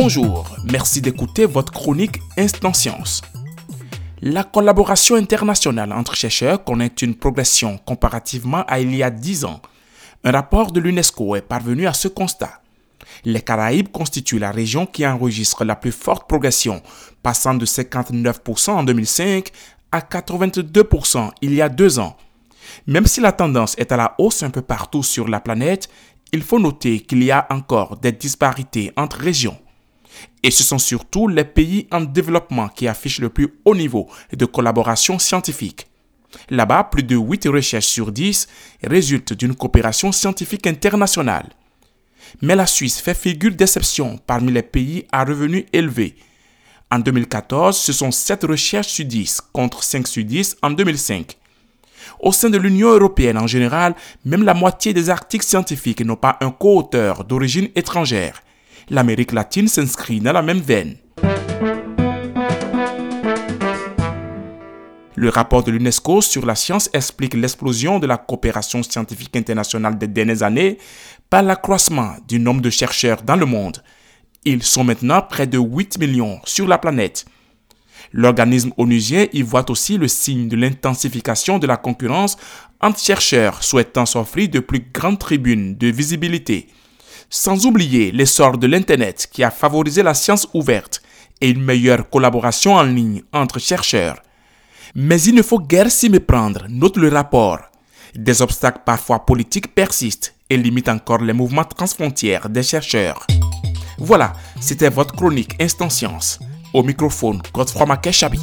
Bonjour, merci d'écouter votre chronique Instant Science. La collaboration internationale entre chercheurs connaît une progression comparativement à il y a 10 ans. Un rapport de l'UNESCO est parvenu à ce constat. Les Caraïbes constituent la région qui enregistre la plus forte progression, passant de 59% en 2005 à 82% il y a deux ans. Même si la tendance est à la hausse un peu partout sur la planète, il faut noter qu'il y a encore des disparités entre régions. Et ce sont surtout les pays en développement qui affichent le plus haut niveau de collaboration scientifique. Là-bas, plus de 8 recherches sur 10 résultent d'une coopération scientifique internationale. Mais la Suisse fait figure d'exception parmi les pays à revenus élevés. En 2014, ce sont 7 recherches sur 10 contre 5 sur 10 en 2005. Au sein de l'Union européenne en général, même la moitié des articles scientifiques n'ont pas un co-auteur d'origine étrangère. L'Amérique latine s'inscrit dans la même veine. Le rapport de l'UNESCO sur la science explique l'explosion de la coopération scientifique internationale des dernières années par l'accroissement du nombre de chercheurs dans le monde. Ils sont maintenant près de 8 millions sur la planète. L'organisme onusien y voit aussi le signe de l'intensification de la concurrence entre chercheurs souhaitant s'offrir de plus grandes tribunes de visibilité. Sans oublier l'essor de l'Internet qui a favorisé la science ouverte et une meilleure collaboration en ligne entre chercheurs. Mais il ne faut guère s'y méprendre, note le rapport. Des obstacles parfois politiques persistent et limitent encore les mouvements transfrontières des chercheurs. Voilà, c'était votre chronique Instant Science. Au microphone, Godefroy Makechabi.